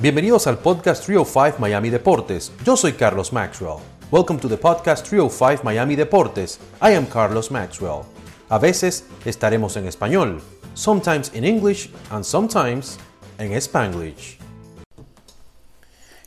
Bienvenidos al podcast 305 Miami Deportes. Yo soy Carlos Maxwell. Welcome to the podcast 305 Miami Deportes. I am Carlos Maxwell. A veces estaremos en español, sometimes in English and sometimes en Spanglish.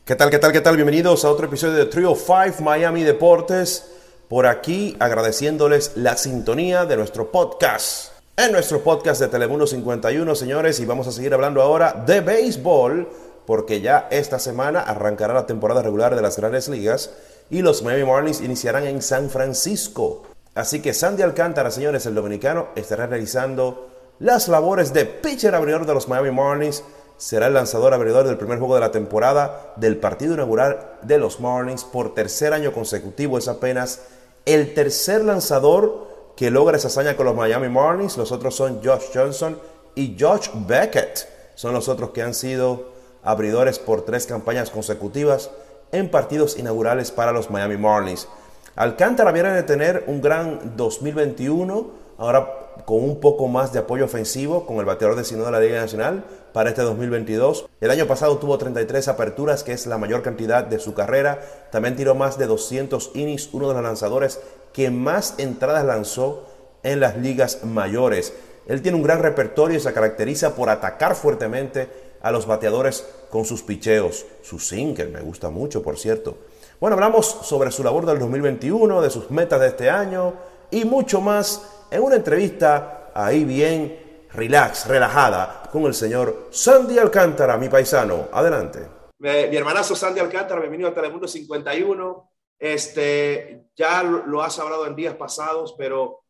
¿Qué tal, qué tal, qué tal? Bienvenidos a otro episodio de 305 Miami Deportes. Por aquí agradeciéndoles la sintonía de nuestro podcast. En nuestro podcast de Telemundo 51, señores, y vamos a seguir hablando ahora de béisbol porque ya esta semana arrancará la temporada regular de las grandes ligas y los Miami Marlins iniciarán en San Francisco. Así que Sandy Alcántara, señores, el dominicano, estará realizando las labores de pitcher abridor de los Miami Marlins. Será el lanzador abridor del primer juego de la temporada del partido inaugural de los Marlins por tercer año consecutivo. Es apenas el tercer lanzador que logra esa hazaña con los Miami Marlins. Los otros son Josh Johnson y Josh Beckett. Son los otros que han sido abridores por tres campañas consecutivas en partidos inaugurales para los Miami Marlins. Alcántara viene de tener un gran 2021, ahora con un poco más de apoyo ofensivo con el bateador designado de la Liga Nacional para este 2022. El año pasado tuvo 33 aperturas, que es la mayor cantidad de su carrera. También tiró más de 200 innings, uno de los lanzadores que más entradas lanzó en las ligas mayores. Él tiene un gran repertorio y se caracteriza por atacar fuertemente a los bateadores con sus picheos. Su sinker me gusta mucho, por cierto. Bueno, hablamos sobre su labor del 2021, de sus metas de este año y mucho más en una entrevista ahí bien relax, relajada, con el señor Sandy Alcántara, mi paisano. Adelante. Mi hermanazo Sandy Alcántara, bienvenido a Telemundo 51. Este, ya lo has hablado en días pasados, pero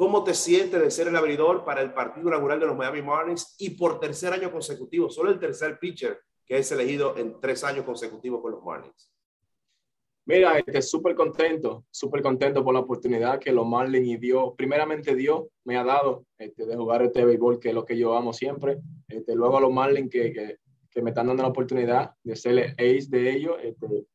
¿Cómo te sientes de ser el abridor para el partido inaugural de los Miami Marlins y por tercer año consecutivo? Solo el tercer pitcher que es elegido en tres años consecutivos con los Marlins. Mira, estoy súper contento, súper contento por la oportunidad que los Marlins y Dios, primeramente Dios me ha dado este, de jugar este béisbol, que es lo que yo amo siempre. Este, luego a los Marlins que, que, que, me están dando la oportunidad de ser el ace de ellos. Este,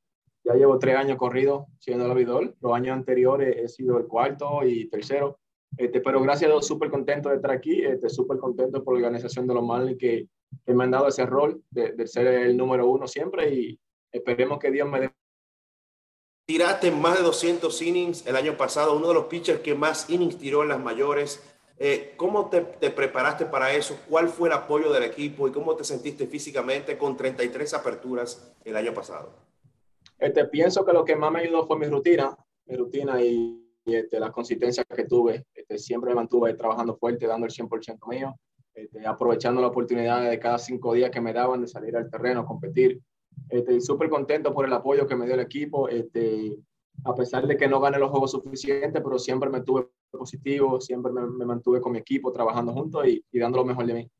ya llevo tres años corrido siendo el abridor. Los años anteriores he sido el cuarto y tercero. Este, pero gracias a Dios, súper contento de estar aquí, este, súper contento por la organización de los Marlins que, que me han dado ese rol de, de, ser el número uno siempre y esperemos que Dios me dé. Tiraste más de 200 innings el año pasado, uno de los pitchers que más innings tiró en las mayores. Eh, ¿Cómo te, te, preparaste para eso? ¿Cuál fue el apoyo del equipo y cómo te sentiste físicamente con 33 aperturas el año pasado? Este, pienso que lo que más me ayudó fue mi rutina, mi rutina y y este, la consistencia que tuve. Este, siempre me mantuve trabajando fuerte, dando el 100% mío, este, aprovechando la oportunidad de cada cinco días que me daban de salir al terreno, competir. Este, súper contento por el apoyo que me dio el equipo. Este, a pesar de que no gane los juegos suficientes, pero siempre me tuve positivo, siempre me, mantuve con mi equipo trabajando juntos y, dando lo mejor de mí.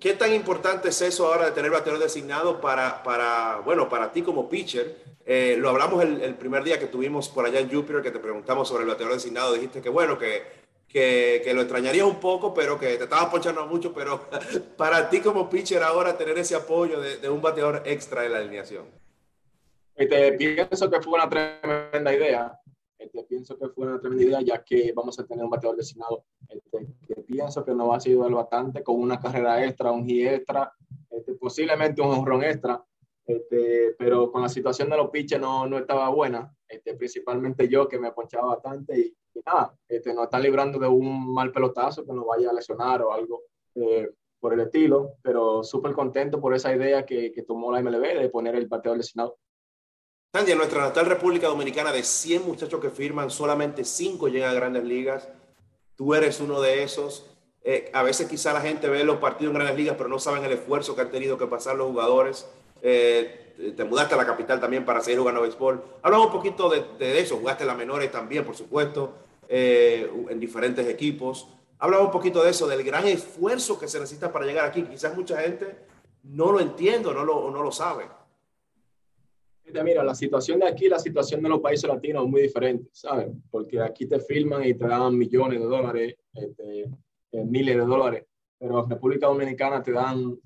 ¿Qué tan importante es eso ahora de tener bateador designado para, para, bueno, para ti como pitcher? Eh, lo hablamos el, primer día que tuvimos por allá en Jupiter, que te preguntamos sobre el bateador designado. Dijiste que bueno, que, que, lo extrañarías un poco, pero que te estabas ponchando mucho. Pero para ti como pitcher ahora tener ese apoyo de, un bateador extra en la alineación. Este, pienso que fue una tremenda idea. Este, pienso que fue una tremenda idea, ya que vamos a tener un bateador designado. Este, que pienso que no va a el bastante con una carrera extra, un hit extra, este, posiblemente un honrón extra este, pero con la situación de los pitches no, no estaba buena, este, principalmente yo que me ponchaba bastante y, y nada, este, nos está librando de un mal pelotazo que nos vaya a lesionar o algo eh, por el estilo, pero súper contento por esa idea que, que, tomó la MLB de poner el bateador lesionado. Sandy, en nuestra natal República Dominicana, de 100 muchachos que firman, solamente 5 llegan a grandes ligas. Tú eres uno de esos. Eh, a veces quizá la gente ve los partidos en grandes ligas, pero no saben el esfuerzo que han tenido que pasar los jugadores eh, te mudaste a la capital también para seguir jugando béisbol. Hablamos un poquito de, de, eso, jugaste en las menores también, por supuesto, eh, en diferentes equipos. Hablamos un poquito de eso, del gran esfuerzo que se necesita para llegar aquí. Quizás mucha gente no lo entiende no lo, no lo sabe. Mira, la situación de aquí, la situación de los países latinos es muy diferente, ¿sabes? Porque aquí te filman y te dan millones de dólares, este, eh, miles de dólares, pero en República Dominicana te dan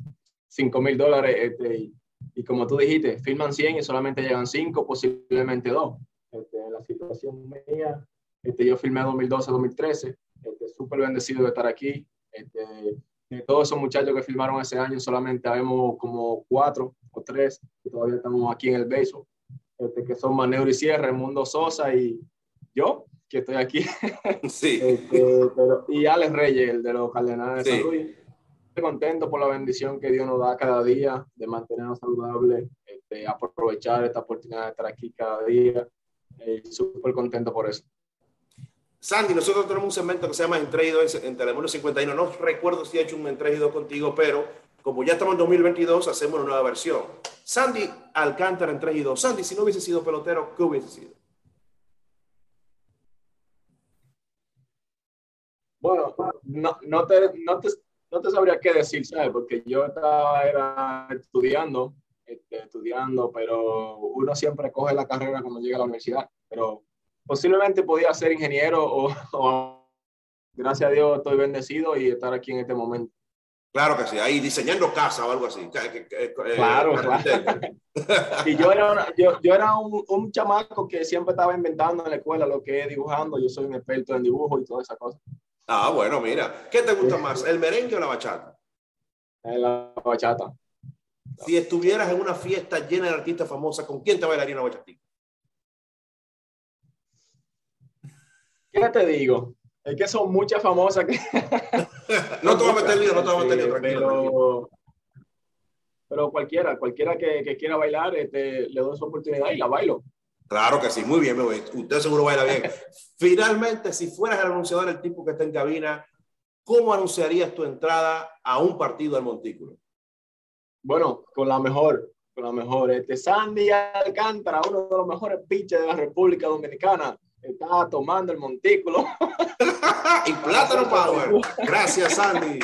5 mil dólares este, y como tú dijiste, firman 100 y solamente llegan 5, posiblemente 2. Este, en la situación mía, este, yo firmé 2012-2013, este, súper bendecido de estar aquí. Este, de todos esos muchachos que firmaron ese año, solamente habemos como cuatro o tres que todavía estamos aquí en el béisbol, este, que son Manero y Sierra, el Mundo Sosa y yo, que estoy aquí. Sí. Este, pero, y Alex Reyes, el de los Cardenales de San Luis. Estoy contento por la bendición que Dios nos da cada día de mantenernos saludables, este, aprovechar esta oportunidad de estar aquí cada día. Eh, Súper contento por eso. Sandy, nosotros tenemos un segmento que se llama Entregido en Telemundo 51. No recuerdo si he hecho un Entregido contigo, pero como ya estamos en 2022, hacemos una nueva versión. Sandy Alcántara Entregido. Sandy, si no hubiese sido pelotero, ¿qué hubiese sido? Bueno, no, te, no, te, no te sabría qué decir, ¿sabes? Porque yo estaba estudiando, este, estudiando, pero uno siempre coge la carrera cuando llega a la universidad. Pero posiblemente podía ser ingeniero o, gracias a Dios estoy bendecido y estar aquí en este momento. Claro que sí, ahí diseñando casa o algo así. Eh, claro, claro. y yo era, yo, yo era un, un, chamaco que siempre estaba inventando en la escuela lo que es dibujando. Yo soy un experto en dibujo y todas esas cosas. Ah, bueno, mira. ¿Qué te gusta más, el merengue o la bachata? La bachata. Si estuvieras en una fiesta llena de artistas famosas, ¿con quién te bailaría una bachatita? ¿Qué te digo? Es que son muchas famosas que... no te voy a meter lío, no te voy a meter lío, tranquilo, pero, pero cualquiera, cualquiera que, que quiera bailar, este, le doy su oportunidad y la bailo. Claro que sí, muy bien, usted seguro baila bien. Finalmente, si fueras el anunciador, el tipo que está en cabina, ¿cómo anunciarías tu entrada a un partido al Montículo? Bueno, con la mejor, con la mejor. Este Sandy Alcántara, uno de los mejores pitchers de la República Dominicana, está tomando el Montículo. y Plátano Power. Gracias, Sandy.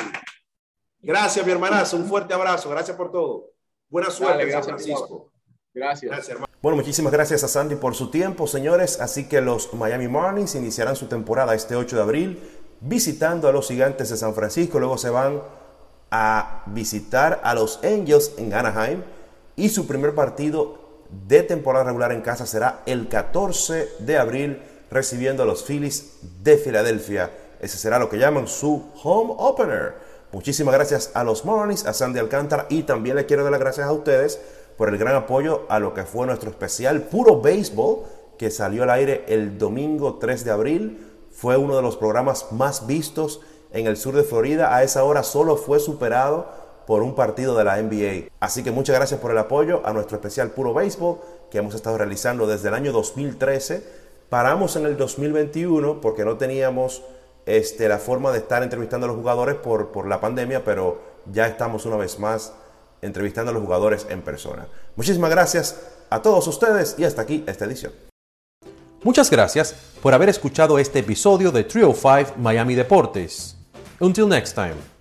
Gracias, mi hermanazo. Un fuerte abrazo. Gracias por todo. Buena suerte Dale, San Francisco. Gracias. Gracias, hermano. Bueno, muchísimas gracias a Sandy por su tiempo, señores. Así que los Miami Marlins iniciarán su temporada este 8 de abril visitando a los Gigantes de San Francisco. Luego se van a visitar a los Angels en Anaheim. Y su primer partido de temporada regular en casa será el 14 de abril recibiendo a los Phillies de Filadelfia. Ese será lo que llaman su home opener. Muchísimas gracias a los Marlins, a Sandy Alcántara y también le quiero dar las gracias a ustedes por el gran apoyo a lo que fue nuestro especial Puro Béisbol, que salió al aire el domingo 3 de abril. Fue uno de los programas más vistos en el sur de Florida. A esa hora solo fue superado por un partido de la NBA. Así que muchas gracias por el apoyo a nuestro especial Puro Béisbol que hemos estado realizando desde el año 2013. Paramos en el 2021 porque no teníamos este, la forma de estar entrevistando a los jugadores por, por la pandemia, pero ya estamos una vez más entrevistando a los jugadores en persona. Muchísimas gracias a todos ustedes y hasta aquí esta edición. Muchas gracias por haber escuchado este episodio de Trio 5 Miami Deportes. Until next time.